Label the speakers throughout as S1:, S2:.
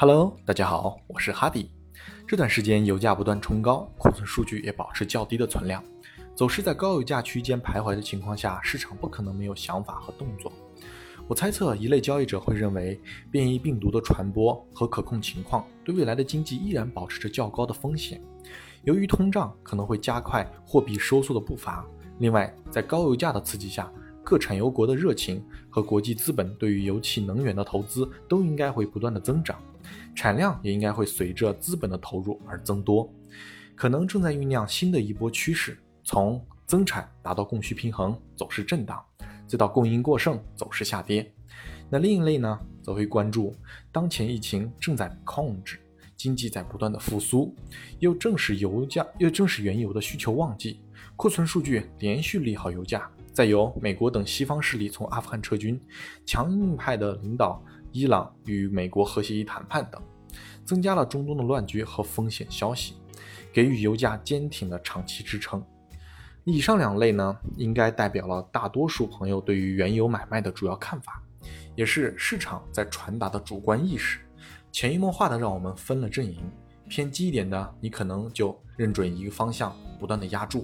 S1: Hello，大家好，我是哈迪。这段时间油价不断冲高，库存数据也保持较低的存量，走势在高油价区间徘徊的情况下，市场不可能没有想法和动作。我猜测，一类交易者会认为，变异病毒的传播和可控情况对未来的经济依然保持着较高的风险。由于通胀可能会加快货币收缩的步伐，另外，在高油价的刺激下，各产油国的热情和国际资本对于油气能源的投资都应该会不断的增长，产量也应该会随着资本的投入而增多，可能正在酝酿新的一波趋势，从增产达到供需平衡，走势震荡。再到供应过剩，走势下跌。那另一类呢，则会关注当前疫情正在控制，经济在不断的复苏，又正是油价，又正是原油的需求旺季，库存数据连续利好油价。再由美国等西方势力从阿富汗撤军，强硬派的领导伊朗与美国核协议谈判等，增加了中东的乱局和风险消息，给予油价坚挺的长期支撑。以上两类呢，应该代表了大多数朋友对于原油买卖的主要看法，也是市场在传达的主观意识，潜移默化的让我们分了阵营。偏激一点的，你可能就认准一个方向，不断的压住；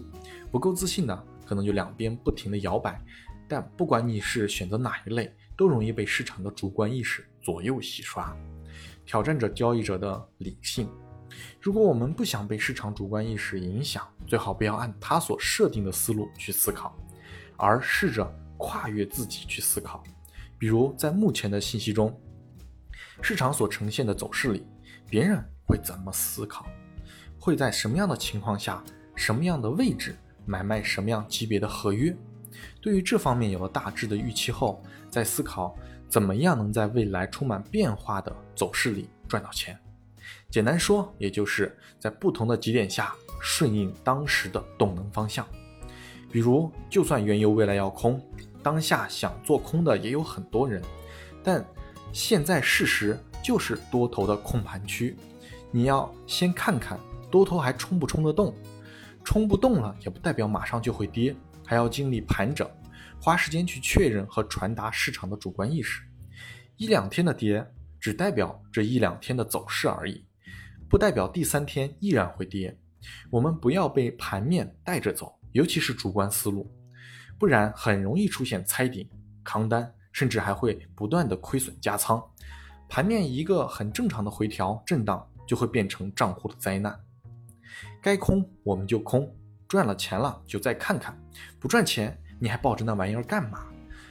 S1: 不够自信的，可能就两边不停的摇摆。但不管你是选择哪一类，都容易被市场的主观意识左右洗刷，挑战着交易者的理性。如果我们不想被市场主观意识影响，最好不要按他所设定的思路去思考，而试着跨越自己去思考。比如在目前的信息中，市场所呈现的走势里，别人会怎么思考？会在什么样的情况下、什么样的位置买卖什么样级别的合约？对于这方面有了大致的预期后，再思考怎么样能在未来充满变化的走势里赚到钱。简单说，也就是在不同的节点下顺应当时的动能方向。比如，就算原油未来要空，当下想做空的也有很多人，但现在事实就是多头的控盘区。你要先看看多头还冲不冲得动，冲不动了也不代表马上就会跌，还要经历盘整，花时间去确认和传达市场的主观意识。一两天的跌。只代表这一两天的走势而已，不代表第三天依然会跌。我们不要被盘面带着走，尤其是主观思路，不然很容易出现猜顶、扛单，甚至还会不断的亏损加仓。盘面一个很正常的回调震荡，就会变成账户的灾难。该空我们就空，赚了钱了就再看看，不赚钱你还抱着那玩意儿干嘛？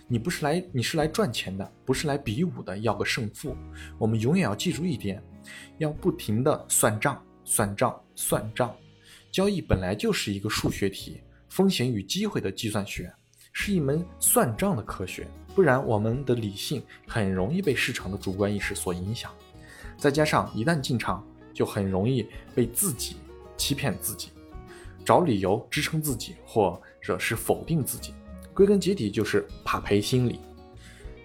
S1: 你不是来，你是来赚钱的，不是来比武的，要个胜负。我们永远要记住一点，要不停的算账，算账，算账。交易本来就是一个数学题，风险与机会的计算学，是一门算账的科学。不然，我们的理性很容易被市场的主观意识所影响。再加上一旦进场，就很容易被自己欺骗自己，找理由支撑自己，或者是否定自己。归根结底就是怕赔心理，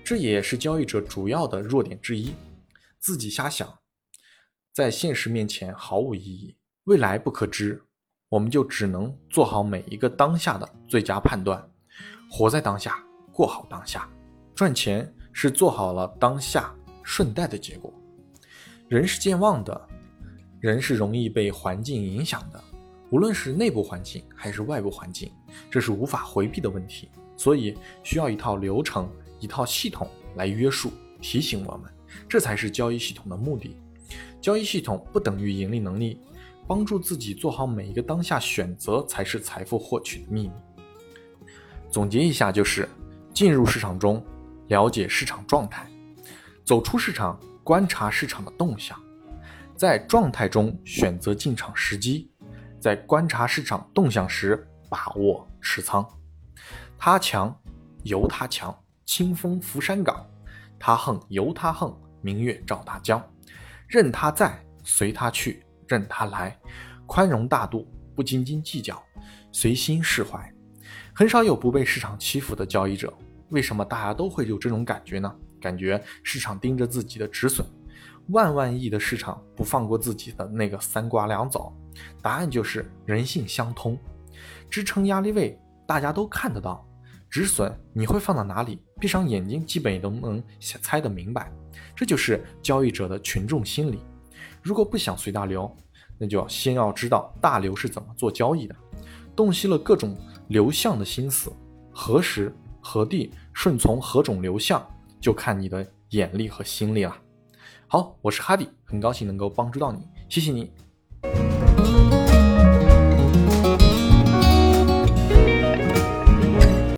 S1: 这也是交易者主要的弱点之一。自己瞎想，在现实面前毫无意义。未来不可知，我们就只能做好每一个当下的最佳判断，活在当下，过好当下。赚钱是做好了当下顺带的结果。人是健忘的，人是容易被环境影响的。无论是内部环境还是外部环境，这是无法回避的问题，所以需要一套流程、一套系统来约束、提醒我们，这才是交易系统的目的。交易系统不等于盈利能力，帮助自己做好每一个当下选择，才是财富获取的秘密。总结一下，就是进入市场中，了解市场状态；走出市场，观察市场的动向；在状态中选择进场时机。在观察市场动向时，把握持仓。他强由他强，清风拂山岗；他横由他横，明月照大江。任他在，随他去，任他来。宽容大度，不斤斤计较，随心释怀。很少有不被市场欺负的交易者。为什么大家都会有这种感觉呢？感觉市场盯着自己的止损。万万亿的市场不放过自己的那个三瓜两枣，答案就是人性相通。支撑压力位大家都看得到，止损你会放到哪里？闭上眼睛基本也都能猜得明白。这就是交易者的群众心理。如果不想随大流，那就要先要知道大流是怎么做交易的，洞悉了各种流向的心思，何时何地顺从何种流向，就看你的眼力和心力了。好，我是哈迪，很高兴能够帮助到你，谢谢你。